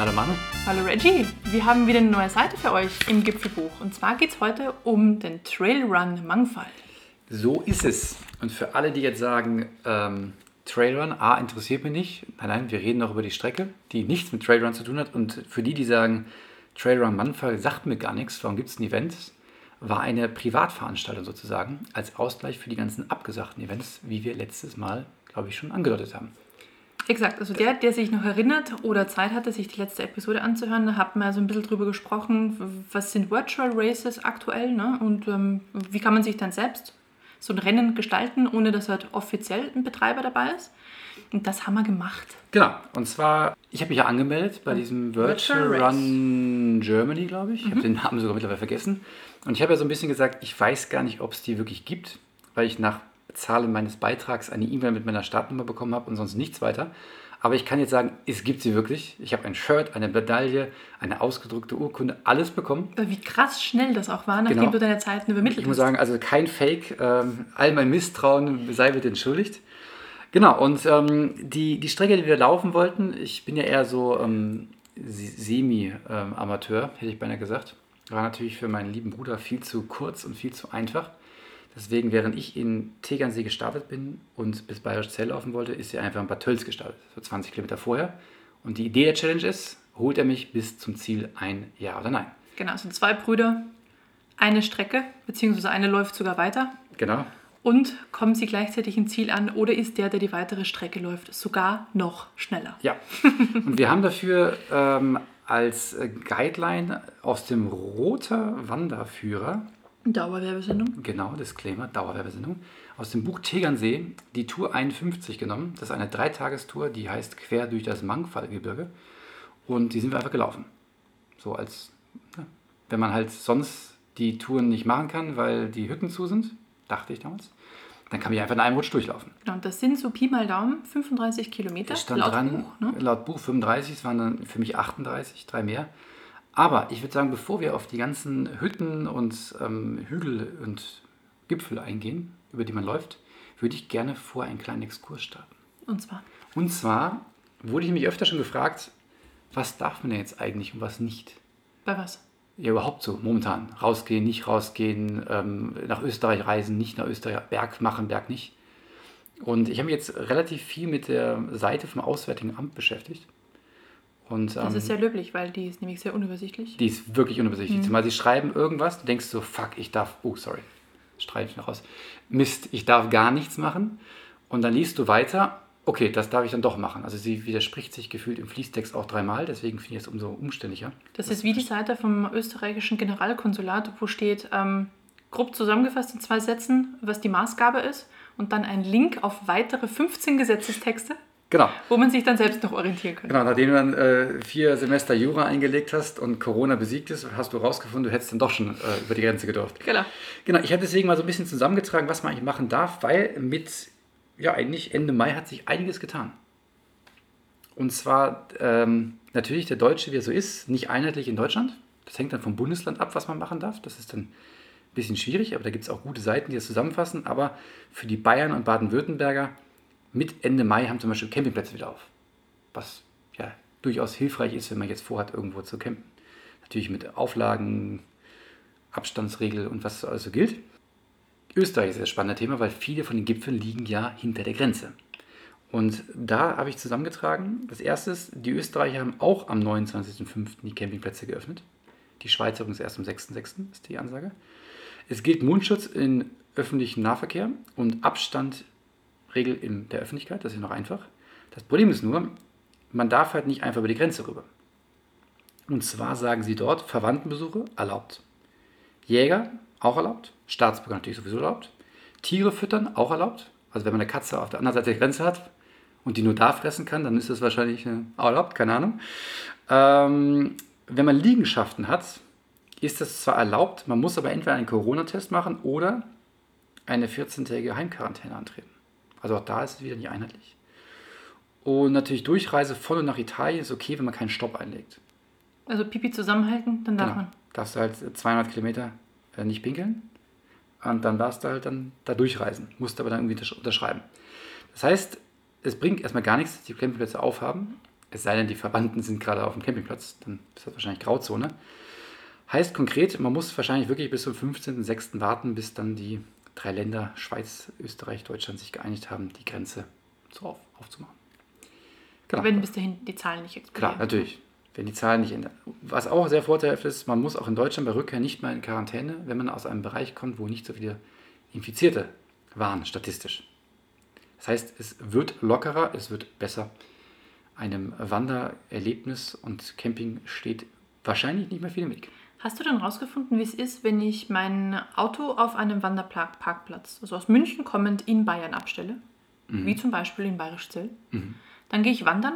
Hallo Manu. Hallo Reggie, wir haben wieder eine neue Seite für euch im Gipfelbuch. Und zwar geht es heute um den Trailrun Mangfall. So ist es. Und für alle, die jetzt sagen, ähm, Trailrun, A, interessiert mich nicht. Nein, nein, wir reden noch über die Strecke, die nichts mit Trailrun zu tun hat. Und für die, die sagen, Trailrun Mangfall sagt mir gar nichts, warum gibt es ein Event? War eine Privatveranstaltung sozusagen, als Ausgleich für die ganzen abgesagten Events, wie wir letztes Mal, glaube ich, schon angedeutet haben. Exakt, also der, der sich noch erinnert oder Zeit hatte, sich die letzte Episode anzuhören, da hat man so ein bisschen drüber gesprochen, was sind Virtual Races aktuell ne? und ähm, wie kann man sich dann selbst so ein Rennen gestalten, ohne dass halt offiziell ein Betreiber dabei ist. Und das haben wir gemacht. Genau, und zwar, ich habe mich ja angemeldet bei diesem Virtual, Virtual Run Germany, glaube ich. Ich habe den Namen sogar mittlerweile vergessen. Und ich habe ja so ein bisschen gesagt, ich weiß gar nicht, ob es die wirklich gibt, weil ich nach Zahlen meines Beitrags eine E-Mail mit meiner Startnummer bekommen habe und sonst nichts weiter. Aber ich kann jetzt sagen, es gibt sie wirklich. Ich habe ein Shirt, eine Medaille, eine ausgedruckte Urkunde, alles bekommen. Wie krass schnell das auch war, nachdem Genau. du deine Zeiten übermittelt Ich muss hast. sagen, also kein Fake. Ähm, all mein Misstrauen sei bitte entschuldigt. Genau, und ähm, die, die Strecke, die wir laufen wollten, ich bin ja eher so ähm, Semi-Amateur, hätte ich beinahe gesagt. War natürlich für meinen lieben Bruder viel zu kurz und viel zu einfach. Deswegen, während ich in Tegernsee gestartet bin und bis Bayerisch Zell laufen wollte, ist er einfach in Bad Tölz gestartet, so 20 Kilometer vorher. Und die Idee der Challenge ist, holt er mich bis zum Ziel ein Ja oder Nein? Genau, es sind zwei Brüder, eine Strecke, beziehungsweise eine läuft sogar weiter. Genau. Und kommen sie gleichzeitig im Ziel an oder ist der, der die weitere Strecke läuft, sogar noch schneller? Ja, und wir haben dafür ähm, als Guideline aus dem Roter Wanderführer, Dauerwerbesendung. genau, Disclaimer, Dauerwerbesendung, aus dem Buch Tegernsee die Tour 51 genommen. Das ist eine Dreitagestour, die heißt Quer durch das Mangfallgebirge. Und die sind wir einfach gelaufen. So als, ja, wenn man halt sonst die Touren nicht machen kann, weil die Hütten zu sind, dachte ich damals, dann kann man die einfach in einem Rutsch durchlaufen. Genau, und das sind so Pi mal Daumen 35 Kilometer. Stand laut dran, Buch, ne? laut Buch 35, es waren dann für mich 38, drei mehr. Aber ich würde sagen, bevor wir auf die ganzen Hütten und ähm, Hügel und Gipfel eingehen, über die man läuft, würde ich gerne vor einen kleinen Exkurs starten. Und zwar, Und zwar wurde ich mich öfter schon gefragt, was darf man denn jetzt eigentlich und was nicht? bei was? Ja, überhaupt so, momentan. Rausgehen, nicht rausgehen, ähm, nach Österreich reisen, nicht nach Österreich, Berg machen, Berg nicht. Und ich habe mich jetzt relativ viel mit der Seite vom Auswärtigen Amt beschäftigt. Und Das ähm, ist sehr löblich, weil die ist nämlich sehr unübersichtlich. die ist wirklich unübersichtlich. Zumal sie schreiben irgendwas, du denkst so, fuck, ich darf, oh, sorry, streite ich noch raus. Mist, ich darf gar nichts machen. Und dann liest du weiter, okay, das darf ich dann doch machen. Also sie widerspricht sich gefühlt im Fließtext auch dreimal, deswegen finde ich es umso umständlicher. Das ist wie die Seite vom österreichischen Generalkonsulat, wo steht, ähm, grob zusammengefasst in zwei Sätzen, was die Maßgabe ist und dann ein Link auf weitere 15 Gesetzestexte, Genau. wo man sich dann selbst noch orientieren kann. Genau, nachdem du dann äh, vier Semester Jura eingelegt hast und Corona besiegt ist, hast du rausgefunden, du hättest dann doch schon äh, über die Grenze gedurft. Genau. Genau, ich habe deswegen mal so ein bisschen zusammengetragen, was man eigentlich machen darf, weil mit, ja, eigentlich Ende Mai hat sich einiges getan. Und zwar ähm, natürlich der Deutsche, wie er so ist, nicht einheitlich in Deutschland. Das hängt dann vom Bundesland ab, was man machen darf. Das ist dann ein bisschen schwierig, aber da gibt es auch gute Seiten, die das zusammenfassen. Aber für die Bayern und Baden-Württemberger mit Ende Mai haben zum Beispiel Campingplätze wieder auf. Was ja durchaus hilfreich ist, wenn man jetzt vorhat, irgendwo zu campen. Natürlich mit Auflagen, Abstandsregel und was also gilt. Österreich ist das spannende Thema, weil viele von den Gipfeln liegen ja hinter der Grenze. Und da habe ich zusammengetragen, das erste ist, die Österreicher haben auch am 29.05. die Campingplätze geöffnet. Die Schweizer übrigens erst am 6.06. ist die Ansage. Es gilt Mundschutz in öffentlichem Nahverkehr und Abstandregel in der Öffentlichkeit, das ist noch einfach. Das Problem ist nur, man darf halt nicht einfach über die Grenze rüber. Und zwar sagen sie dort, Verwandtenbesuche erlaubt. Jäger auch erlaubt. Staatsbürger natürlich sowieso erlaubt. Tiere füttern auch erlaubt. Also wenn man eine Katze auf der anderen Seite der Grenze hat und die nur da fressen kann, dann ist das wahrscheinlich äh, erlaubt, keine Ahnung. Ähm, wenn man Liegenschaften hat, ist das zwar erlaubt, man muss aber entweder einen Corona-Test machen oder eine 14-tägige Heimquarantäne antreten. Also auch da ist es wieder nicht einheitlich. Und natürlich Durchreise von und nach Italien ist okay, wenn man keinen Stopp einlegt. Also Pipi zusammenhalten, dann darf Genau. man. Darfst du halt 200 Kilometer äh, nicht pinkeln. Und dann darfst du halt dann da durchreisen. Musst aber dann irgendwie untersch- unterschreiben. Das heißt, es bringt erstmal gar nichts, dass die Campingplätze aufhaben. Es sei denn, die Verwandten sind gerade auf dem Campingplatz, dann ist das wahrscheinlich Grauzone. Heißt konkret, man muss wahrscheinlich wirklich bis zum 15.06. warten, bis dann die drei Länder, Schweiz, Österreich, Deutschland, sich geeinigt haben, die Grenze so auf, aufzumachen. Genau. Wenn bis dahin die Zahlen nicht explodieren. Klar, natürlich. Wenn die Zahlen nicht ändern. Was auch sehr vorteilhaft ist, man muss auch in Deutschland bei Rückkehr nicht mehr in Quarantäne, wenn man aus einem Bereich kommt, wo nicht so viele Infizierte waren, statistisch. Das heißt, es wird lockerer, es wird besser. Einem Wandererlebnis und Camping steht wahrscheinlich nicht mehr viel im Weg. Hast du dann rausgefunden, wie es ist, wenn ich mein Auto auf einem Wanderparkplatz, also aus München kommend, in Bayern abstelle? Mhm. Wie zum Beispiel in Bayerischzell. Mhm. Dann gehe ich wandern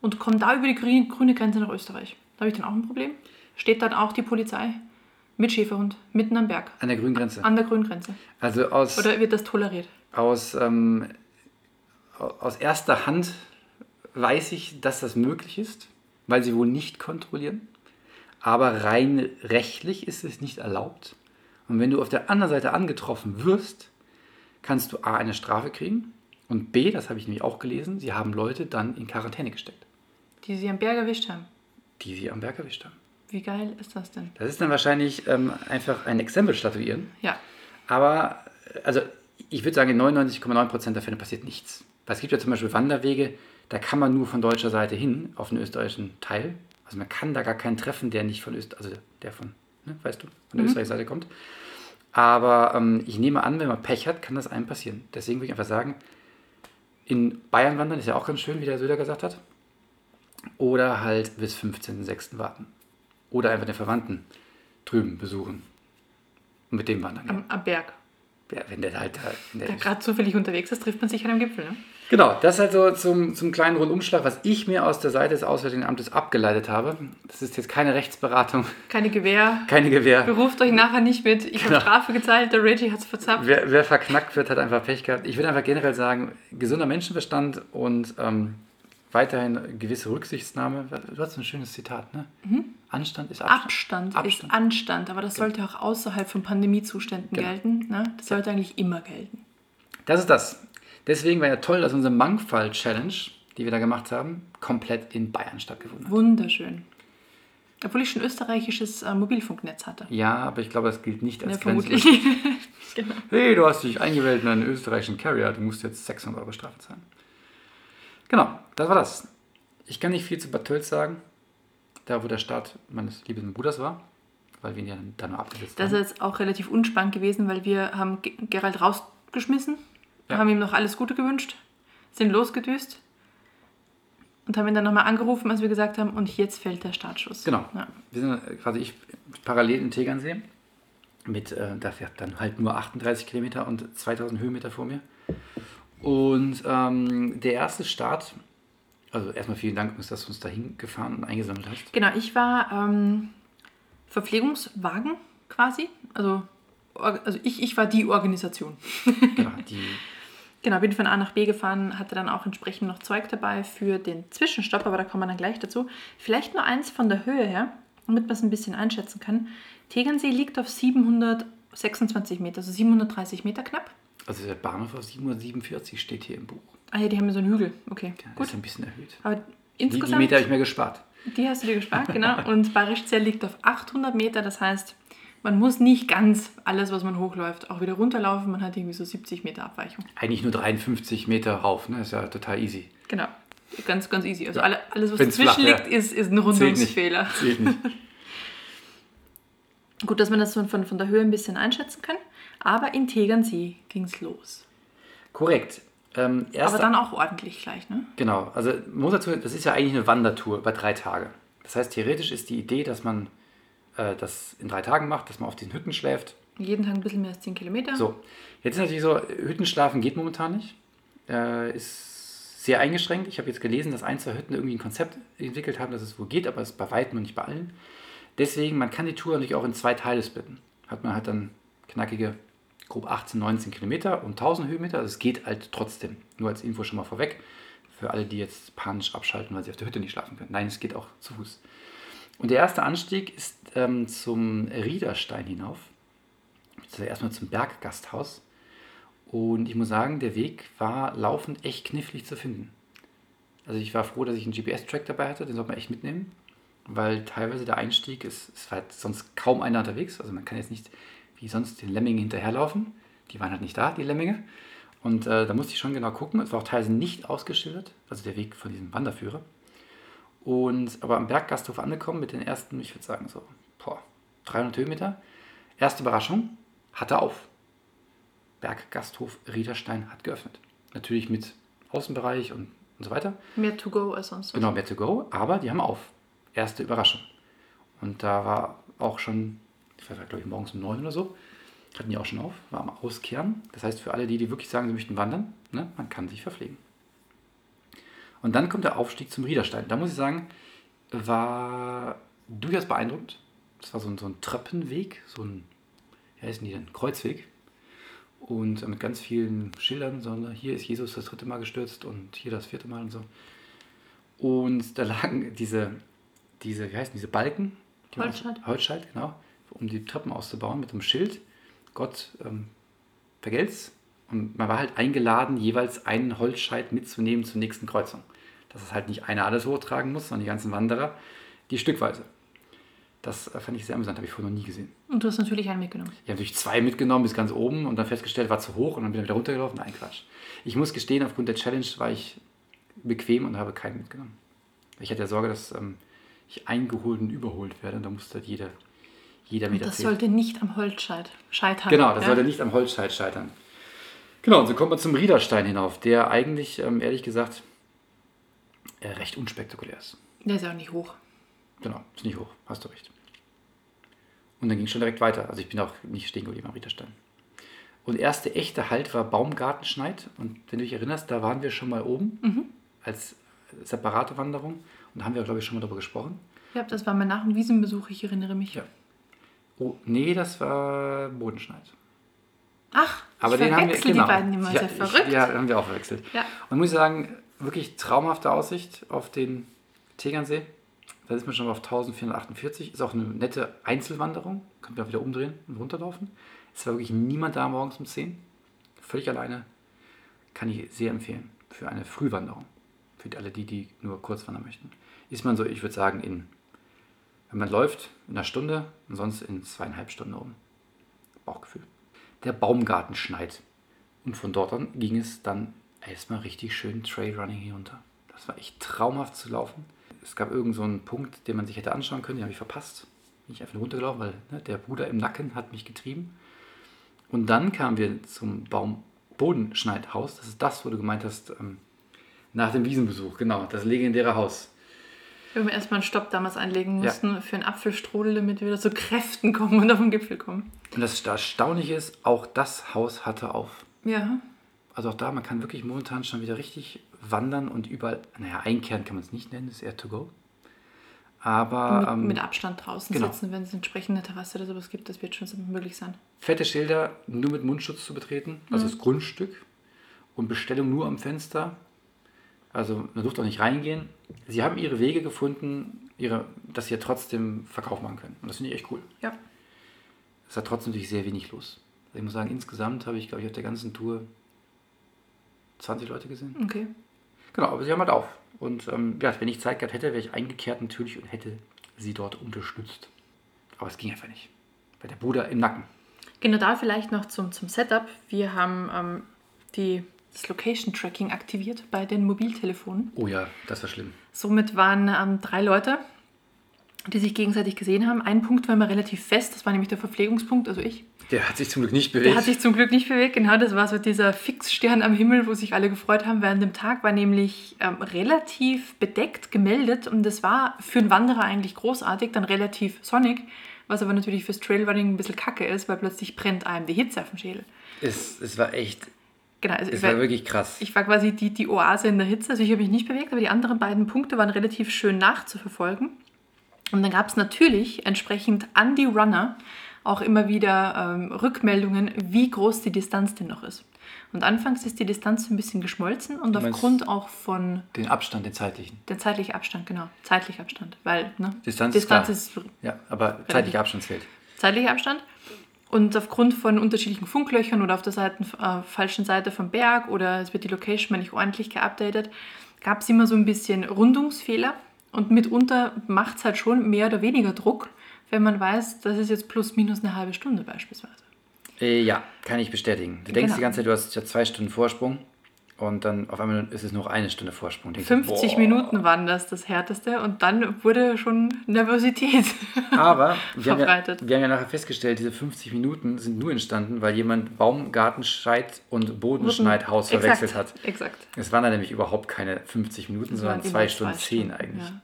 und komme da über die grüne, grüne Grenze nach Österreich. Da habe ich dann auch ein Problem. Steht dann auch die Polizei mit Schäferhund mitten am Berg. An der grünen Grenze. An der grünen Grenze. Also aus. Oder wird das toleriert? Aus, ähm, aus erster Hand weiß ich, dass das möglich ist, weil sie wohl nicht kontrollieren aber rein rechtlich ist es nicht erlaubt. Und wenn du auf der anderen Seite angetroffen wirst, kannst du A eine Strafe kriegen und B, das habe ich nämlich auch gelesen, sie haben Leute dann in Quarantäne gesteckt. Die sie am Berg erwischt haben. Die sie am Berg erwischt haben. Wie geil ist das denn? Das ist dann wahrscheinlich ähm, einfach ein Exempel statuieren. Ja. Aber, also ich würde sagen, in 99,9% der Fälle passiert nichts. Weil es gibt ja zum Beispiel Wanderwege, da kann man nur von deutscher Seite hin auf den österreichischen Teil. Also man kann da gar keinen treffen, der nicht von Österreich, also der von, ne, weißt du, von der mhm. österreichischen Seite kommt. Aber ähm, ich nehme an, wenn man Pech hat, kann das einem passieren. Deswegen würde ich einfach sagen, in Bayern wandern ist ja auch ganz schön, wie der Söder gesagt hat. Oder halt bis 15.06. warten. Oder einfach den Verwandten drüben besuchen. Und mit dem wandern. Am, am Berg. Ja, wenn der halt da. Der gerade zufällig unterwegs ist, trifft man sich an einem Gipfel, ne? Genau, das halt so zum, zum kleinen Rundumschlag, was ich mir aus der Seite des Auswärtigen Amtes abgeleitet habe. Das ist jetzt keine Rechtsberatung. Keine Gewähr. Keine Gewähr. Beruft euch nachher nicht mit. Ich genau. habe Strafe gezahlt, der Reggie hat es verzapft. Wer, wer, verknackt wird, hat einfach Pech gehabt. Ich würde einfach generell sagen, gesunder Menschenverstand und ähm, weiterhin gewisse Rücksichtsnahme. Du hast ein schönes Zitat, ne? Mhm. Anstand ist Abstand. Abstand, Abstand. ist Anstand, aber das genau. sollte auch außerhalb von Pandemiezuständen genau. gelten. Ne? Das sollte eigentlich immer gelten. Das ist das. Deswegen war ja toll, dass unsere Mangfall-Challenge, die wir da gemacht haben, komplett in Bayern stattgefunden hat. Wunderschön. Obwohl ich schon österreichisches äh, Mobilfunknetz hatte. Ja, aber ich glaube, das gilt nicht als ja, vermutlich. genau. Hey, du hast dich eingewählt in einen österreichischen Carrier, du musst jetzt 600 Euro Strafe zahlen. Genau, das war das. Ich kann nicht viel zu Bad Tölz sagen, da wo der Start meines lieben Bruders war, weil wir ihn ja dann nur abgesetzt das haben. Das ist jetzt auch relativ unspannend gewesen, weil wir haben Gerald rausgeschmissen wir haben ihm noch alles Gute gewünscht, sind losgedüst und haben ihn dann nochmal angerufen, als wir gesagt haben, und jetzt fällt der Startschuss. Genau. Ja. Wir sind äh, quasi ich parallel in Tegernsee mit, äh, da fährt dann halt nur 38 Kilometer und 2000 Höhenmeter vor mir. Und ähm, der erste Start, also erstmal vielen Dank, dass du uns dahin gefahren und eingesammelt hast. Genau, ich war ähm, Verpflegungswagen quasi. Also, also ich, ich war die Organisation. genau, die Genau, bin von A nach B gefahren, hatte dann auch entsprechend noch Zeug dabei für den Zwischenstopp, aber da kommen wir dann gleich dazu. Vielleicht nur eins von der Höhe her, damit man es ein bisschen einschätzen kann. Tegernsee liegt auf 726 Meter, also 730 Meter knapp. Also der Bahnhof auf 747 steht hier im Buch. Ah ja, die haben so einen Hügel, okay. Ja, gut. ist ein bisschen erhöht. Aber insgesamt... Die, Meter habe ich mir gespart. Die hast du dir gespart, genau. Und Bayerischzell liegt auf 800 Meter, das heißt, man muss nicht ganz alles, was man hochläuft, auch wieder runterlaufen. Man hat irgendwie so 70 Meter Abweichung. Eigentlich nur 53 Meter rauf, ne? Ist ja total easy. Genau. Ganz, ganz easy. Also alle, alles, was Wenn's dazwischen flach, liegt, ja. ist, ist ein Rundungsfehler. Zählt nicht. Zählt nicht. Gut, dass man das von, von der Höhe ein bisschen einschätzen kann. Aber in Tegernsee ging es los. Korrekt. Ähm, Aber dann auch ordentlich gleich, ne? Genau. Also muss dazu, das ist ja eigentlich eine Wandertour über drei Tage. Das heißt, theoretisch ist die Idee, dass man äh, das in drei Tagen macht, dass man auf diesen Hütten schläft. Jeden Tag ein bisschen mehr als 10 Kilometer. So, jetzt ist natürlich so, Hüttenschlafen geht momentan nicht. Äh, ist sehr eingeschränkt. Ich habe jetzt gelesen, dass ein, zwei Hütten irgendwie ein Konzept entwickelt haben, dass es wohl geht, aber es ist bei weitem noch nicht bei allen. Deswegen, man kann die Tour natürlich auch in zwei Teile splitten. Hat man halt dann knackige, grob 18, 19 Kilometer und 1000 Höhenmeter. Also es geht halt trotzdem. Nur als Info schon mal vorweg. Für alle, die jetzt panisch abschalten, weil sie auf der Hütte nicht schlafen können. Nein, es geht auch zu Fuß. Und der erste Anstieg ist ähm, zum Riederstein hinauf. Also erstmal zum Berggasthaus. Und ich muss sagen, der Weg war laufend echt knifflig zu finden. Also ich war froh, dass ich einen GPS-Track dabei hatte, den sollte man echt mitnehmen, weil teilweise der Einstieg ist, es war halt sonst kaum einer unterwegs. Also man kann jetzt nicht wie sonst den Lemmingen hinterherlaufen. Die waren halt nicht da, die Lemminge. Und äh, da musste ich schon genau gucken. Es war auch teilweise nicht ausgeschildert, also der Weg von diesem Wanderführer. Und aber am Berggasthof angekommen mit den ersten, ich würde sagen so, boah, 300 Höhenmeter. Erste Überraschung, hatte auf. Berggasthof Riederstein hat geöffnet. Natürlich mit Außenbereich und, und so weiter. Mehr to go als sonst. Genau, mehr to go, aber die haben auf. Erste Überraschung. Und da war auch schon, ich weiß nicht, glaube ich, morgens um neun oder so, hatten die auch schon auf, war am Auskehren. Das heißt, für alle die, die wirklich sagen, sie möchten wandern, ne, man kann sich verpflegen. Und dann kommt der Aufstieg zum Riederstein. Da muss ich sagen, war durchaus beeindruckend. Das war so ein, so ein Treppenweg, so ein, wie heißen die denn, Kreuzweg. Und mit ganz vielen Schildern, sondern hier ist Jesus das dritte Mal gestürzt und hier das vierte Mal und so. Und da lagen diese, diese wie heißen diese Balken? Die Holzscheit. Holzscheit, genau. Um die Treppen auszubauen mit einem Schild. Gott ähm, vergelt's. Und man war halt eingeladen, jeweils einen Holzscheit mitzunehmen zur nächsten Kreuzung. Dass es halt nicht einer alles hochtragen muss, sondern die ganzen Wanderer, die stückweise. Das äh, fand ich sehr amüsant, habe ich vorher noch nie gesehen. Und du hast natürlich einen mitgenommen. Ich habe natürlich zwei mitgenommen bis ganz oben und dann festgestellt, war zu hoch und dann bin ich wieder runtergelaufen. Nein, Quatsch. Ich muss gestehen, aufgrund der Challenge war ich bequem und habe keinen mitgenommen. Ich hatte ja Sorge, dass ähm, ich eingeholt und überholt werde und da musste halt jeder, jeder Meter das sollte nicht am Holzscheit scheitern. Genau, das ja? sollte nicht am Holzscheit scheitern. Genau, und so kommt man zum Riederstein hinauf, der eigentlich, ähm, ehrlich gesagt, recht unspektakulär ist. Der ist ja auch nicht hoch. Genau, ist nicht hoch, hast du recht. Und dann ging es schon direkt weiter. Also ich bin auch nicht stehen geblieben am Riederstein. Und erste echte Halt war Baumgartenschneid. Und wenn du dich erinnerst, da waren wir schon mal oben als separate Wanderung. Und da haben wir, glaube ich, schon mal darüber gesprochen. Ja, das war mein Nach- und Wiesenbesuch, ich erinnere mich. Ja. Oh, nee, das war Bodenschneid. Ach, Aber ich den haben wir, genau. die beiden immer. ja, sehr verrückt. Ich, ja, haben wir auch verwechselt. Ja. Und muss ich sagen, wirklich traumhafte Aussicht auf den Tegernsee. Da ist man schon auf 1448. Ist auch eine nette Einzelwanderung. Kann man auch wieder umdrehen und runterlaufen. Es war wirklich niemand da morgens um 10. Völlig alleine. Kann ich sehr empfehlen. Für eine Frühwanderung. Für alle die, die nur kurz wandern möchten. Ist man so, ich würde sagen, in, wenn man läuft, in einer Stunde und sonst in zweieinhalb Stunden oben. Bauchgefühl. Der Baumgarten schneit. Und von dort an ging es dann erstmal richtig schön Trailrunning hinunter. Das war echt traumhaft zu laufen. Es gab irgend so einen Punkt, den man sich hätte anschauen können, den habe ich verpasst. Bin ich einfach nur runtergelaufen, weil ne, der Bruder im Nacken hat mich getrieben. Und dann kamen wir zum Baumbodenschneidhaus. Das ist das, wo du gemeint hast, ähm, nach dem Wiesenbesuch. Genau, das legendäre Haus. Wenn wir erstmal einen Stopp damals einlegen Ja. mussten für einen Apfelstrudel, damit wir wieder zu Kräften kommen und auf den Gipfel kommen. Und das Erstaunliche ist, auch das Haus hatte auf. Ja. Also auch da, man kann wirklich momentan schon wieder richtig wandern und überall, naja, einkehren kann man es nicht nennen, das ist eher to go. Aber mit, ähm, mit Abstand draußen genau. sitzen, wenn es entsprechende Terrasse oder sowas gibt, das wird schon möglich sein. fette Schilder nur mit Mundschutz zu betreten, also das Grundstück und Bestellung nur am Fenster. Also man durfte auch nicht reingehen. Sie haben ihre Wege gefunden, ihre, dass sie ja trotzdem Verkauf machen können. Und das finde ich echt cool. Ja. Es hat trotzdem natürlich sehr wenig los. Also ich muss sagen, insgesamt habe ich, glaube ich, auf der ganzen Tour 20 Leute gesehen. Okay. Genau, aber sie haben halt auf. Und ähm, ja, wenn ich Zeit gehabt hätte, wäre ich eingekehrt natürlich und hätte sie dort unterstützt. Aber es ging einfach nicht. Weil der Bruder im Nacken. Genau da vielleicht noch zum, zum Setup. Wir haben ähm, die, das Location Tracking aktiviert bei den Mobiltelefonen. Oh ja, das war schlimm. Somit waren ähm, drei Leute, die sich gegenseitig gesehen haben. Ein Punkt war immer relativ fest, das war nämlich der Verpflegungspunkt, also ich. Der hat sich zum Glück nicht bewegt. Der hat sich zum Glück nicht bewegt, genau, das war so dieser Fixstern am Himmel, wo sich alle gefreut haben während dem Tag, war nämlich ähm, relativ bedeckt gemeldet und das war für einen Wanderer eigentlich großartig, dann relativ sonnig, was aber natürlich fürs Trailrunning ein bisschen kacke ist, weil plötzlich brennt einem die Hitze auf den Schädel. es, es war echt, Genau, also es war war, wirklich krass. ich war quasi die, die Oase in der Hitze, also ich habe mich nicht bewegt, aber die anderen beiden Punkte waren relativ schön nachzuverfolgen. Und dann gab es natürlich entsprechend an die Runner auch immer wieder ähm, Rückmeldungen, wie groß die Distanz denn noch ist. Und anfangs ist die Distanz ein bisschen geschmolzen und aufgrund auch von Den Abstand, den zeitlichen. der zeitlichen Abstand, genau, zeitlicher Abstand, weil ne, Distanz ist Distanz klar. ist Ja, aber zeitlicher Abstand zählt. zeitlicher Abstand. Und aufgrund von unterschiedlichen Funklöchern oder auf der Seite, äh, falschen Seite vom Berg oder es wird die Location mal nicht ordentlich geupdatet, gab es immer so ein bisschen Rundungsfehler und mitunter macht es halt schon mehr oder weniger Druck, wenn man weiß, das ist jetzt plus minus eine halbe Stunde beispielsweise. Äh, ja, kann ich bestätigen. Du denkst Genau. die ganze Zeit, du hast ja zwei Stunden Vorsprung und dann auf einmal ist es noch eine Stunde Vorsprung. Denkst du, 50 boah. Minuten waren das das Härteste und dann wurde schon Nervosität. Aber wir haben, ja, verbreitet. wir haben ja nachher festgestellt, diese 50 Minuten sind nur entstanden, weil jemand Baum, Gartenscheit und Bodenschneidhaus verwechselt hat. Exakt. Es waren dann nämlich überhaupt keine 50 Minuten, Das sondern zwei Stunden zehn Stunden, eigentlich. Ja.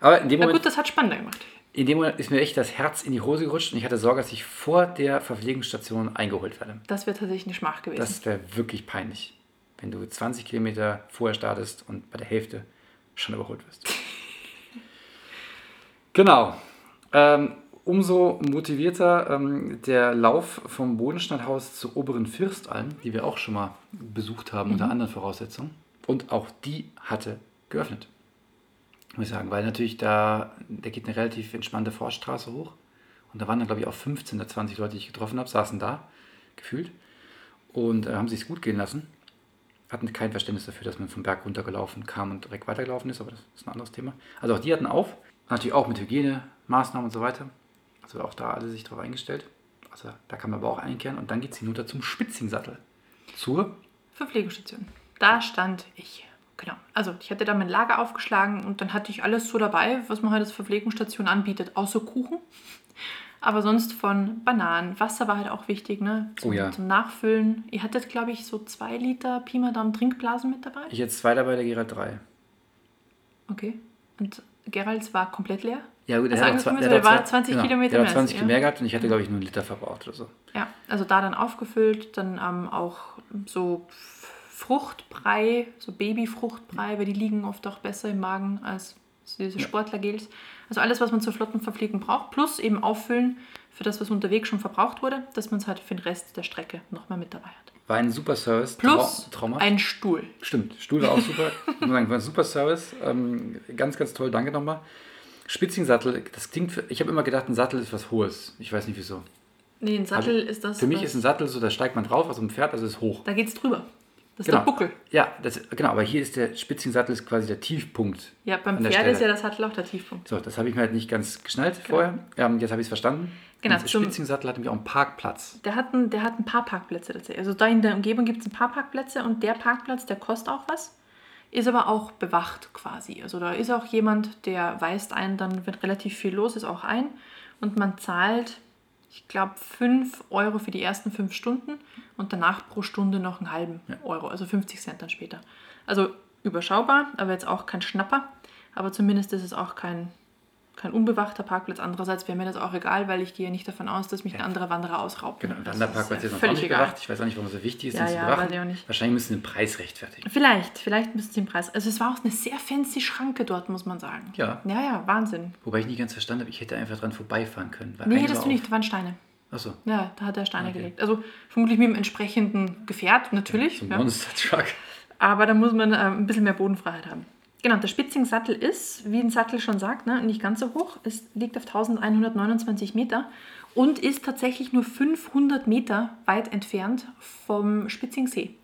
Aber in dem, Na Moment, gut, das hat spannender gemacht. In dem Moment ist mir echt das Herz in die Hose gerutscht und ich hatte Sorge, dass ich vor der Verpflegungsstation eingeholt werde. Das wäre tatsächlich eine Schmach gewesen. Das wäre wirklich peinlich, wenn du 20 Kilometer vorher startest und bei der Hälfte schon überholt wirst. genau. Ähm, umso motivierter ähm, der Lauf vom Bodenstadthaus zur oberen Fürstalm, die wir auch schon mal besucht haben unter anderen Voraussetzungen. Und auch die hatte geöffnet. Muss ich sagen, weil natürlich da, da geht eine relativ entspannte Forststraße hoch. Und da waren dann, glaube ich, auch 15 oder 20 Leute, die ich getroffen habe, saßen da, gefühlt und äh, haben sich gut gehen lassen. Hatten kein Verständnis dafür, dass man vom Berg runtergelaufen kam und direkt weitergelaufen ist, aber das ist ein anderes Thema. Also auch die hatten auf, natürlich auch mit Hygienemaßnahmen und so weiter. Also auch da alle sich darauf eingestellt. Also da kann man aber auch einkehren und dann geht es hinunter zum Spitzingsattel. Zur Verpflegungsstation. Da stand ich. Genau. Also ich hatte da mein Lager aufgeschlagen und dann hatte ich alles so dabei, was man halt als Verpflegungsstation anbietet, außer Kuchen. Aber sonst von Bananen. Wasser war halt auch wichtig, ne? Zum, Oh ja. zum Nachfüllen. Ihr hattet, glaube ich, so zwei Liter Pi mal Daumen Trinkblasen mit dabei. ich jetzt zwei dabei, der Gerald drei. Okay. Und Geralds war komplett leer. Ja, gut, der Was hat, zwei, der der war zwei- 20 genau, Kilometer der hat mehr 20 als ihr. mehr gehabt und ich hatte, glaube ich, nur einen Liter verbraucht oder so. Ja, also da dann aufgefüllt, dann ähm, auch so Fruchtbrei, so Babyfruchtbrei, weil die liegen oft auch besser im Magen als diese Sportlergels. Also alles, was man zur Flottenverpflegung braucht, plus eben auffüllen für das, was unterwegs schon verbraucht wurde, dass man es halt für den Rest der Strecke nochmal mit dabei hat. War ein super Service. Plus Trau ein Stuhl. Stimmt, Stuhl war auch super. Ich muss sagen, war ein super Service. Ähm, ganz, ganz toll, danke nochmal. Spitzingsattel, das klingt, für, ich habe immer gedacht, ein Sattel ist was Hohes. Ich weiß nicht wieso. Nee, ein Sattel ist das. Also Für mich ist ein Sattel so, da steigt man drauf, also ein Pferd, also ist hoch. Da geht's drüber. Das ist Genau. der Buckel. Ja, das, genau, aber hier ist der Spitzingsattel ist quasi der Tiefpunkt. Ja, beim Pferd ist ja Stelle. das Sattel auch der Tiefpunkt. So, das habe ich mir halt nicht ganz geschnallt vorher. Ähm, jetzt habe ich es verstanden. Genau, der Spitzingsattel hat nämlich auch einen Parkplatz. Der hat, ein, der hat ein paar Parkplätze tatsächlich. Also da in der Umgebung gibt es ein paar Parkplätze und der Parkplatz, der kostet auch was, ist aber auch bewacht quasi. Also da ist auch jemand, der weist einen dann, wenn relativ viel los ist, auch ein und man zahlt, ich glaube, 5 Euro für die ersten 5 Stunden und danach pro Stunde noch einen halben Euro, also 50 Cent dann später. Also überschaubar, aber jetzt auch kein Schnapper, aber zumindest ist es auch kein, kein unbewachter Parkplatz. Andererseits wäre mir das auch egal, weil ich gehe nicht davon aus, dass mich ein anderer Wanderer ausraubt. Genau, und der ist Parkplatz ja ist noch völlig nicht egal. bewacht. Ich weiß auch nicht, warum es so wichtig ist, Ja, ja, weiß ich auch nicht. Wahrscheinlich müssen sie den Preis rechtfertigen. Vielleicht, vielleicht müssen sie den Preis. Also es war auch eine sehr fancy Schranke dort, muss man sagen. Ja. Ja, ja, Wahnsinn. Wobei ich nicht ganz verstanden habe, ich hätte einfach dran vorbeifahren können. weil Nee, hättest war du nicht, da waren Steine. Achso, Ja, da hat er Steine Okay. gelegt. Also vermutlich mit dem entsprechenden Gefährt, natürlich. so ein ja. Monster-Truck. Aber da muss man äh, ein bisschen mehr Bodenfreiheit haben. Genau, der Spitzingsattel ist, wie ein Sattel schon sagt, ne, nicht ganz so hoch. Es liegt auf 1129 Meter und ist tatsächlich nur 500 Meter weit entfernt vom Spitzingsee.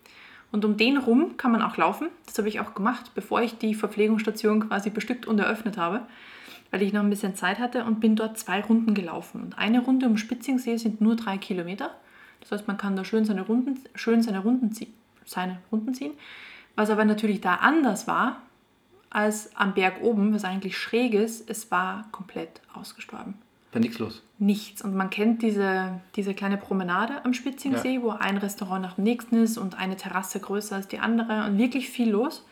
Und um den rum kann man auch laufen. Das habe ich auch gemacht, bevor ich die Verpflegungsstation quasi bestückt und eröffnet habe, weil ich noch ein bisschen Zeit hatte und bin dort zwei Runden gelaufen. Und eine Runde um Spitzingsee sind nur drei Kilometer. Das heißt, man kann da schön seine Runden, schön seine Runden, seine Runden ziehen. Was aber natürlich da anders war als am Berg oben, was eigentlich schräg ist, es war komplett ausgestorben. Da nichts los. Nichts. Und man kennt diese, diese kleine Promenade am Spitzingsee, wo ein Restaurant nach dem nächsten ist und eine Terrasse größer als die andere und wirklich viel los.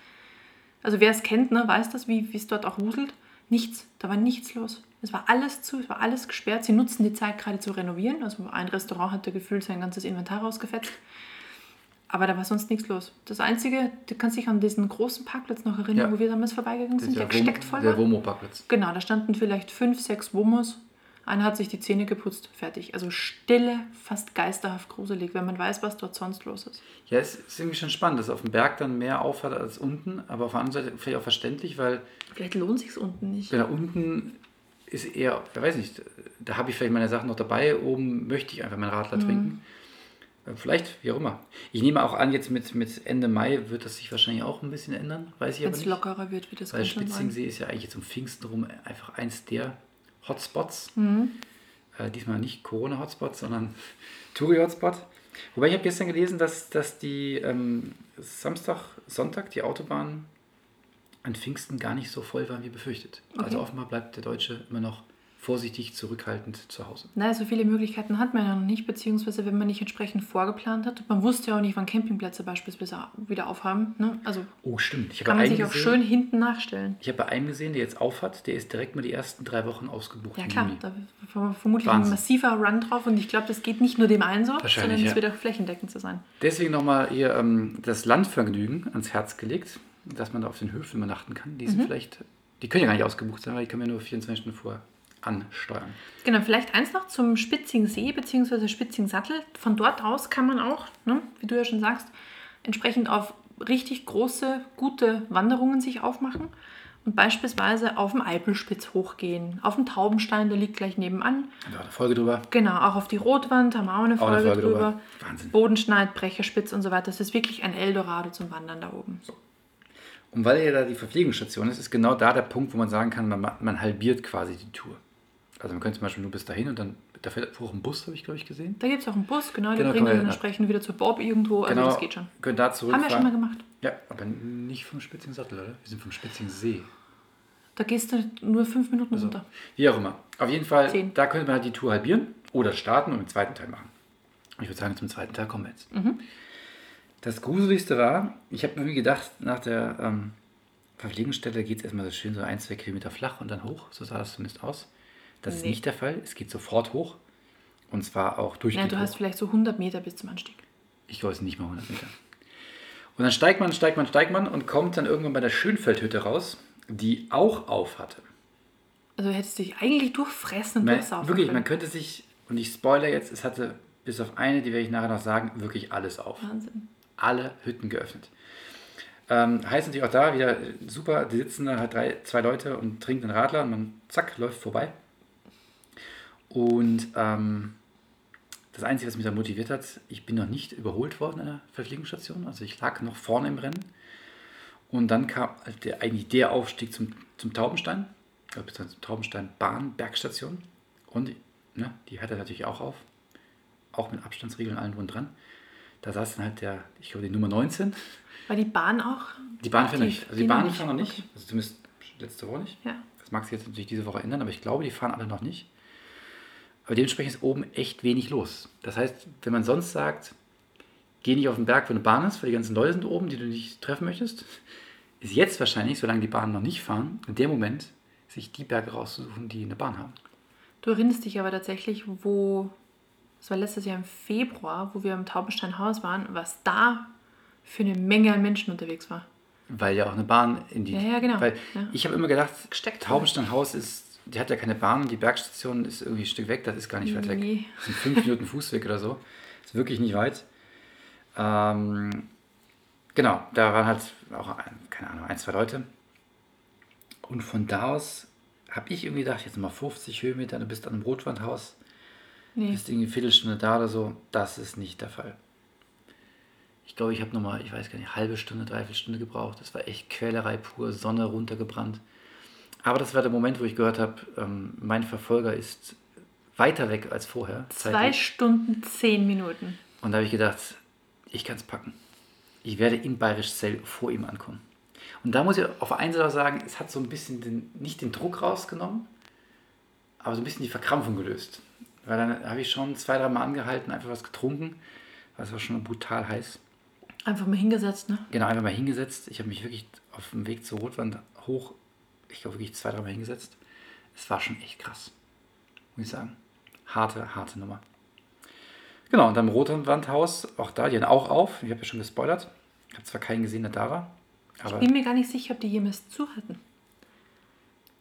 Also wer es kennt, ne, weiß das, wie wie es dort auch wuselt. Nichts, da war nichts los. Es war alles zu, es war alles gesperrt. Sie nutzen die Zeit gerade zu renovieren. Also ein Restaurant hatte gefühlt sein ganzes Inventar rausgefetzt. Aber da war sonst nichts los. Das Einzige, du kannst dich an diesen großen Parkplatz noch erinnern, Ja. wo wir damals vorbeigegangen sind, der Wom- gesteckt voll der. Womo-Parkplatz. Genau, da standen vielleicht fünf, sechs Womos. Einer hat sich die Zähne geputzt, fertig. Also stille, fast geisterhaft gruselig, wenn man weiß, was dort sonst los ist. Ja, es ist irgendwie schon spannend, dass auf dem Berg dann mehr aufhat als unten, aber auf der anderen Seite vielleicht auch verständlich, weil Vielleicht lohnt sich unten nicht. da unten ist eher, ich weiß nicht, da habe ich vielleicht meine Sachen noch dabei, oben möchte ich einfach meinen Radler Mhm. trinken. Äh, Vielleicht, wie auch immer. Ich nehme auch an, jetzt mit, mit Ende Mai wird das sich wahrscheinlich auch ein bisschen ändern. Weiß ich Wenn aber es lockerer wird, wird das Weil. Spitzingsee ist ja eigentlich jetzt um Pfingsten rum einfach eins der Hotspots. Mhm. Äh, diesmal nicht Corona-Hotspot, sondern Touri-Hotspot. Wobei ich habe gestern gelesen, dass, dass die ähm, Samstag, Sonntag die Autobahnen an Pfingsten gar nicht so voll waren wie befürchtet. Also Okay. offenbar bleibt der Deutsche immer noch vorsichtig zurückhaltend zu Hause. Naja, so viele Möglichkeiten hat man ja noch nicht, beziehungsweise wenn man nicht entsprechend vorgeplant hat. Man wusste ja auch nicht, wann Campingplätze beispielsweise wieder aufhaben. Ne? Also Oh, stimmt. Ich kann man sich auch gesehen, schön hinten nachstellen. Ich habe bei einem gesehen, der jetzt aufhat, der ist direkt mal die ersten drei Wochen ausgebucht. Ja klar, da war vermutlich Wahnsinn. ein massiver Run drauf und ich glaube, das geht nicht nur dem einen so, sondern es ja. wird auch flächendeckend zu sein. Deswegen nochmal hier ähm, das Landvergnügen ans Herz gelegt, dass man da auf den Höfen übernachten kann. Die Mhm. sind vielleicht, die können ja gar nicht ausgebucht sein, weil die können wir nur 24 Stunden vorher ansteuern. Genau, vielleicht eins noch zum Spitzingsee bzw. Spitzingsattel. Von dort aus kann man auch, ne, wie du ja schon sagst, entsprechend auf richtig große, gute Wanderungen sich aufmachen und beispielsweise auf dem Alpenspitz hochgehen, auf dem Taubenstein, der liegt gleich nebenan. Da war eine Folge drüber. Genau, auch auf die Rotwand haben wir auch eine Auch eine Folge, Folge drüber. drüber. Wahnsinn. Bodenschneid, Brecherspitz und so weiter. Das ist wirklich ein Eldorado zum Wandern da oben. Und weil ja da die Verpflegungsstation ist, ist genau da der Punkt, wo man sagen kann, man, ma- man halbiert quasi die Tour. Also man könnte zum Beispiel nur bis dahin und dann, da fährt auch ein Bus, habe ich glaube ich gesehen. Da gibt es auch einen Bus, genau, Genau, die bringen man- dann entsprechend wieder zu Bob irgendwo. Also das geht schon. Können da Haben zurückfahren. wir schon mal gemacht. Ja, aber nicht vom Spitzingsattel, oder? Wir sind vom Spitzingsee. Da gehst du nur fünf Minuten Also, runter. wie auch immer. Auf jeden Fall, Zehn. da könnte man halt die Tour halbieren oder starten und den zweiten Teil machen. Und ich würde sagen, zum zweiten Teil kommen wir jetzt. Mhm. Das Gruseligste war, ich habe mir irgendwie gedacht, nach der ähm, Verpflegungsstelle geht es erstmal so schön so ein, zwei Kilometer flach und dann hoch. So sah das zumindest aus. Das ist Nee. nicht der Fall. Es geht sofort hoch. Und zwar auch Ja, durchgehend du hast hoch. vielleicht so 100 Meter bis zum Anstieg. Ich glaube, es sind nicht mal 100 Meter. Und dann steigt man, steigt man, steigt man und kommt dann irgendwann bei der Schönfeldhütte raus, die auch auf hatte. Also hättest du dich eigentlich durchfressen und Man, durchsaufen wirklich, man können. könnte sich, und ich spoilere jetzt, es hatte bis auf eine, die werde ich nachher noch sagen, wirklich alles auf. Wahnsinn. Alle Hütten geöffnet. Ähm, heißt natürlich auch da wieder äh, super, die sitzen da halt drei, zwei Leute und trinken einen Radler und man zack, läuft vorbei. Und ähm, das Einzige, was mich da motiviert hat, ich bin noch nicht überholt worden in der Verpflegungsstation. Also ich lag noch vorne im Rennen. Und dann kam der, eigentlich der Aufstieg zum, zum Taubenstein, äh, beziehungsweise zum Taubenstein Bahn, Bergstation. Und ne, die hatte natürlich auch auf. Auch mit Abstandsregeln und allem drum dran. Da saß dann halt der, ich glaube, die Nummer 19. War die Bahn auch? Die Bahn fährt nicht. Also die, Bahn fahren noch nicht. Okay. Also zumindest letzte Woche nicht. Ja. Das mag sich jetzt natürlich diese Woche ändern, aber ich glaube, die fahren alle noch nicht. Aber dementsprechend ist oben echt wenig los. Das heißt, wenn man sonst sagt, geh nicht auf den Berg, wo eine Bahn ist, weil die ganzen Leute sind oben, die du nicht treffen möchtest, ist jetzt wahrscheinlich, solange die Bahnen noch nicht fahren, in dem Moment, sich die Berge rauszusuchen, die eine Bahn haben. Du erinnerst dich aber tatsächlich, wo, das war letztes Jahr im Februar, wo wir im Taubensteinhaus waren, was da für eine Menge an Menschen unterwegs war. Weil ja auch eine Bahn in die. Ja, ja, genau. Weil Ja. ich habe immer gedacht, Gesteckt. Taubensteinhaus ist, die hat ja keine Bahn und die Bergstation ist irgendwie ein Stück weg, das ist gar nicht weit weg. Nee. Das sind fünf Minuten Fußweg oder so. Ist wirklich nicht weit. Ähm, genau, da waren halt auch, ein, keine Ahnung, ein, zwei Leute. Und von da aus habe ich irgendwie gedacht, jetzt mal 50 Höhenmeter, du bist an einem Rotwandhaus, Nee. bist irgendwie eine Viertelstunde da oder so. Das ist nicht der Fall. Ich glaube, ich habe nochmal, ich weiß gar nicht, halbe Stunde, dreiviertel Stunde gebraucht. Das war echt Quälerei pur, Sonne runtergebrannt. Aber das war der Moment, wo ich gehört habe, ähm, mein Verfolger ist weiter weg als vorher. Zwei zeitlich. Stunden, zehn Minuten. Und da habe ich gedacht, ich kann es packen. Ich werde in Bayerisch Zell vor ihm ankommen. Und da muss ich auf einen Seite sagen, es hat so ein bisschen den, nicht den Druck rausgenommen, aber so ein bisschen die Verkrampfung gelöst. Weil dann habe ich schon zwei, dreimal angehalten, einfach was getrunken, weil es war schon brutal heiß. Einfach mal hingesetzt, ne? Genau, einfach mal hingesetzt. Ich habe mich wirklich auf dem Weg zur Rotwand hoch, ich glaube wirklich zwei, dreimal hingesetzt. Es war schon echt krass, muss ich sagen. Harte, harte Nummer. Genau, und im Rotwandhaus, auch da, die hatten auch auf. Ich habe ja schon gespoilert. Ich habe zwar keinen gesehen, der da war, aber Bin mir gar nicht sicher, ob die jemals zu hatten.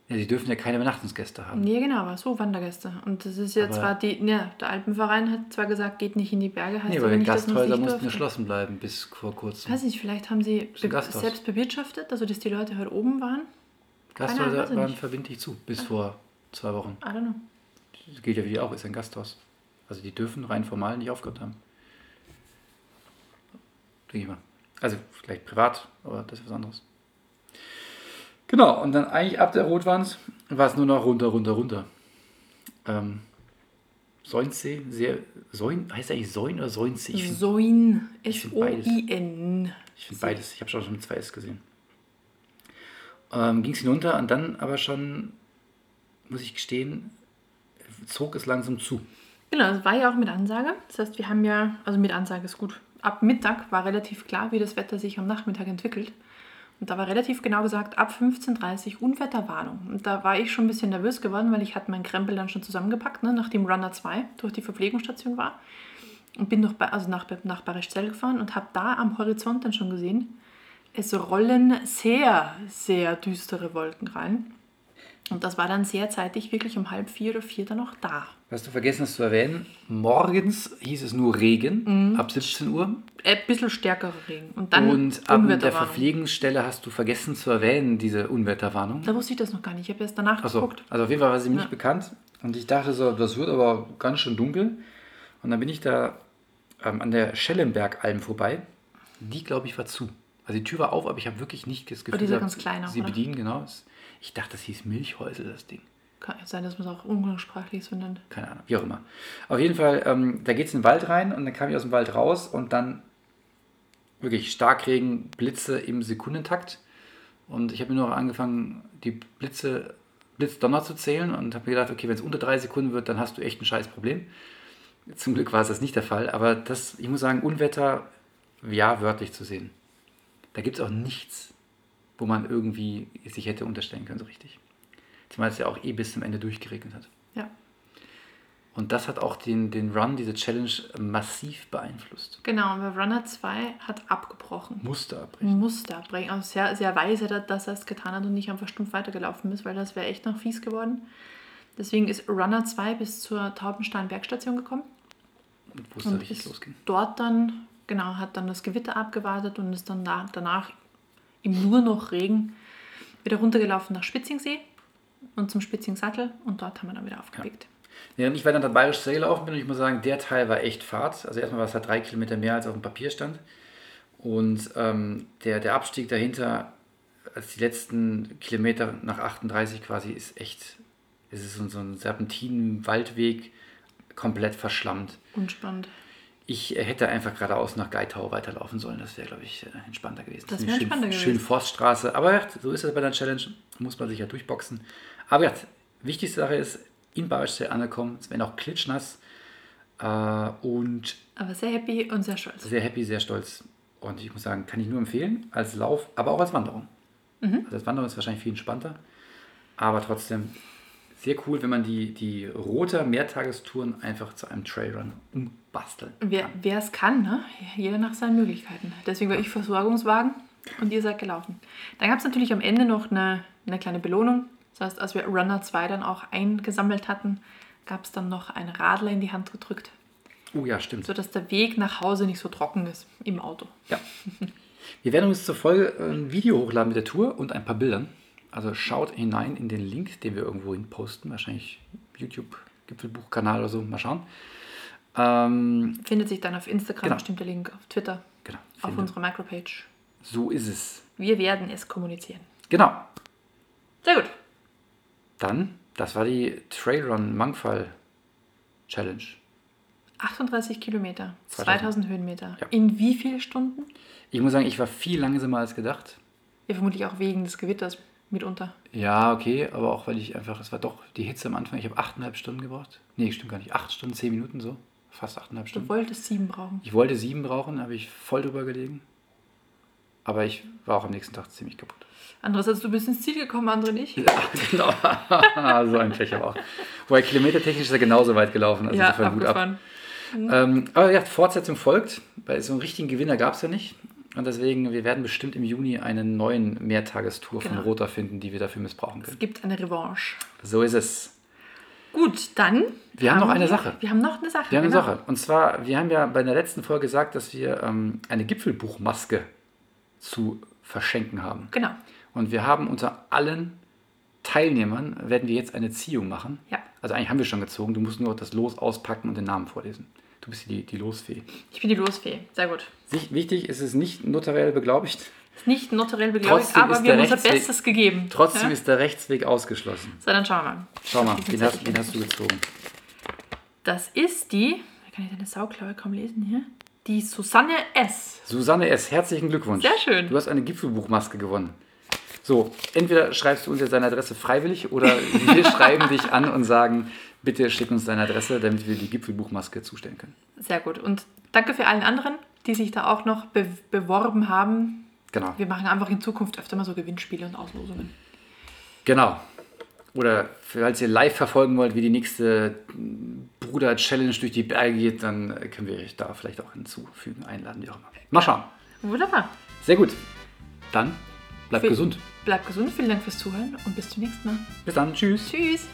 ja, die dürfen ja keine Übernachtungsgäste haben. Nee, genau, aber so Wandergäste. Und das ist ja Aber- zwar die, ne, der Alpenverein hat zwar gesagt, geht nicht in die Berge, heißt Nee, aber weil nicht, Gasthäuser nicht mussten durfte. geschlossen bleiben bis vor kurzem. Weiß nicht, vielleicht haben sie be selbst bewirtschaftet, also dass die Leute halt oben waren. Ahnung, Gasthäuser ich waren. Ah. verbindlich zu, bis vor zwei Wochen. I don't know. Das gilt ja für die auch, ist ein Gasthaus. Also die dürfen rein formal nicht aufgehört haben. denke ich mal. Also vielleicht privat, aber das ist was anderes. Genau, und dann eigentlich ab der Rotwand war es nur noch runter, runter, runter. Ähm, Säunsee, sehr, Säun, heißt eigentlich Säun oder? Ich finde Soin. find beides. S-O-I-N. ich find beides, ich habe schon mit zwei S gesehen. Ähm, Ging es hinunter und dann aber schon, muss ich gestehen, zog es langsam zu. Genau, das war ja auch mit Ansage. Das heißt, wir haben ja, also mit Ansage ist gut. Ab Mittag war relativ klar, wie das Wetter sich am Nachmittag entwickelt. Und da war relativ genau gesagt, ab 15.30 Uhr Unwetterwarnung. Und da war ich schon ein bisschen nervös geworden, weil ich hatte meinen Krempel dann schon zusammengepackt, ne, nachdem Runner 2 durch die Verpflegungsstation war. Und bin noch bei, also nach, nach Barischzell gefahren und habe da am Horizont dann schon gesehen, es rollen sehr, sehr düstere Wolken rein. Und das war dann sehr zeitig, wirklich um halb vier oder vier dann noch da. Was du vergessen hast zu erwähnen, morgens hieß es nur Regen ab 17 Uhr. Ein bisschen stärkerer Regen. Und dann Und ab der. Verpflegungsstelle hast du vergessen zu erwähnen, diese Unwetterwarnung. Da wusste ich das noch gar nicht. Ich habe erst danach Achso, geguckt. also auf jeden Fall war sie mir Ja. nicht bekannt. Und ich dachte so, das wird aber ganz schön dunkel. Und dann bin ich da ähm, an der Schellenbergalm vorbei. Die, glaube ich, war zu. Also die Tür war auf, aber ich habe wirklich nicht das Gefühl, die ist ja gehabt, ganz klein auch, sie oder? bedienen, genau. Ich dachte, das hieß Milchhäusel, das Ding. Kann ja sein, dass man es auch umgangssprachlich so nennt. Keine Ahnung, wie auch immer. Auf jeden Fall, ähm, da geht es in den Wald rein und dann kam ich aus dem Wald raus und dann wirklich Starkregen, Blitze im Sekundentakt. Und ich habe mir nur angefangen, die Blitze, Blitzdonner zu zählen und habe mir gedacht, okay, wenn es unter drei Sekunden wird, dann hast du echt ein scheiß Problem. Zum Glück war es das nicht der Fall, aber das, ich muss sagen, Unwetter, ja, wörtlich zu sehen. Da gibt es auch nichts, wo man irgendwie sich hätte unterstellen können, so richtig. Zumal es ja auch eh bis zum Ende durchgeregnet hat. Ja, Und das hat auch den, den Run, diese Challenge, massiv beeinflusst. genau. Und Runner 2 hat abgebrochen. Musste abbrechen. Musste abbrechen. Also sehr, sehr weise, dass er es getan hat und nicht einfach stumpf weitergelaufen ist, weil das wäre echt noch fies geworden. Deswegen ist Runner 2 bis zur Taubenstein-Bergstation gekommen. Und wo es da Und richtig losging. dort dann, genau, hat dann das Gewitter abgewartet und ist dann da, danach im nur noch Regen wieder runtergelaufen nach Spitzingsee und zum Spitzingsattel und dort haben wir dann wieder aufgelegt. Ja, und ich war dann der Bayerisch See gelaufen bin und ich muss sagen, der Teil war echt Fahrt. Also erstmal war es halt drei Kilometer mehr als auf dem Papier stand. Und ähm, der, der Abstieg dahinter, als die letzten Kilometer nach 38 quasi, ist echt, es ist so, so ein Serpentinen-Waldweg, komplett verschlammt. Unspannend. Ich hätte einfach geradeaus nach Geitau weiterlaufen sollen. Das wäre, glaube ich, äh, entspannter gewesen. Das wäre schön, entspannter Schön gewesen. Forststraße. Aber so ist es bei der Challenge. Muss man sich ja durchboxen. Aber ja, wichtigste Sache ist, in Barischzell angekommen. Es wäre auch klitschnass. Äh, und Aber sehr happy und sehr stolz. sehr happy, sehr stolz. Und ich muss sagen, kann ich nur empfehlen. Als Lauf, aber auch als Wanderung. Mhm. Also als Wanderung ist wahrscheinlich viel entspannter. Aber trotzdem sehr cool, wenn man die, die rote Mehrtagestouren einfach zu einem Trailrun umbasteln Wer wer es kann, ne? jeder nach seinen Möglichkeiten. Deswegen war ich Versorgungswagen und ihr seid gelaufen. Dann gab es natürlich am Ende noch eine, eine kleine Belohnung. Das heißt, als wir Runner 2 dann auch eingesammelt hatten, gab es dann noch ein Radler in die Hand gedrückt, Oh ja, stimmt. sodass der Weg nach Hause nicht so trocken ist im Auto. Ja. Wir werden uns zur Folge ein Video hochladen mit der Tour und ein paar Bildern. Also schaut hinein in den Link, den wir irgendwo hin posten. Wahrscheinlich YouTube-Gipfelbuchkanal oder so. Mal schauen. Ähm, Findet sich dann auf Instagram Genau. bestimmt der Link, auf Twitter, genau. auf unserer Micropage. So ist es. Wir werden es kommunizieren. Genau. Sehr gut. Dann, das war die Trailrun Mangfall Challenge. 38 Kilometer, 2000. 2000 Höhenmeter. Ja. In wie viele Stunden? Ich muss sagen, ich war viel langsamer als gedacht. Ja, vermutlich auch wegen des Gewitters mitunter. Ja, okay, aber auch weil ich einfach, es war doch die Hitze am Anfang. Ich habe achteinhalb Stunden gebraucht. Nee, stimmt gar nicht. Acht Stunden, zehn Minuten so. Fast achteinhalb Du Stunden. wolltest sieben brauchen. Ich wollte sieben brauchen, habe ich voll drüber gelegen. Aber ich war auch am nächsten Tag ziemlich kaputt. Andererseits, du bist ins Ziel gekommen, andere nicht. Ja, genau. so ein Pech aber auch. Wobei kilometertechnisch ist er genauso weit gelaufen. Also ja, insofern Hut ab. abgefahren. Ähm, aber ja, Fortsetzung folgt, weil so einen richtigen Gewinner gab es ja nicht. Und deswegen, wir werden bestimmt im Juni eine neuen Mehrtagestour von Genau. Rota finden, die wir dafür missbrauchen Es können. gibt eine Revanche. So ist es. Gut, dann. Wir haben noch eine Sache. Wir haben noch eine Sache. Wir haben eine genau. Sache. Und zwar, wir haben ja bei der letzten Folge gesagt, dass wir ähm, eine Gipfelbuchmaske zu verschenken haben. Genau. Und wir haben unter allen Teilnehmern, werden wir jetzt eine Ziehung machen. Ja. Also eigentlich haben wir schon gezogen, du musst nur das Los auspacken und den Namen vorlesen. Du bist die, die Losfee. Ich bin die Losfee. Sehr gut. Wichtig ist es nicht notariell beglaubigt. Ist nicht notariell beglaubigt, Trotzdem aber wir haben unser Bestes gegeben. Trotzdem ja? ist der Rechtsweg ausgeschlossen. So, dann schauen wir mal. Schau mal, diesen hast, wen hast du gezogen? Das ist die, da kann ich deine Sauklaue kaum lesen hier, die Susanne S. Susanne S., herzlichen Glückwunsch. Sehr schön. Du hast eine Gipfelbuchmaske gewonnen. So, entweder schreibst du uns jetzt deine Adresse freiwillig oder wir schreiben dich an und sagen, bitte schick uns deine Adresse, damit wir die Gipfelbuchmaske zustellen können. Sehr gut. Und danke für allen anderen, die sich da auch noch be beworben haben. Genau. Wir machen einfach in Zukunft öfter mal so Gewinnspiele und Auslosungen. Genau. Oder falls ihr live verfolgen wollt, wie die nächste Bruder-Challenge durch die Berge geht, dann können wir euch da vielleicht auch hinzufügen, einladen, wie auch immer. Mal schauen. Wunderbar. Sehr gut. Dann bleibt Viel- gesund. Bleibt gesund, vielen Dank fürs Zuhören und bis zum nächsten Mal. Bis dann. Tschüss. Tschüss.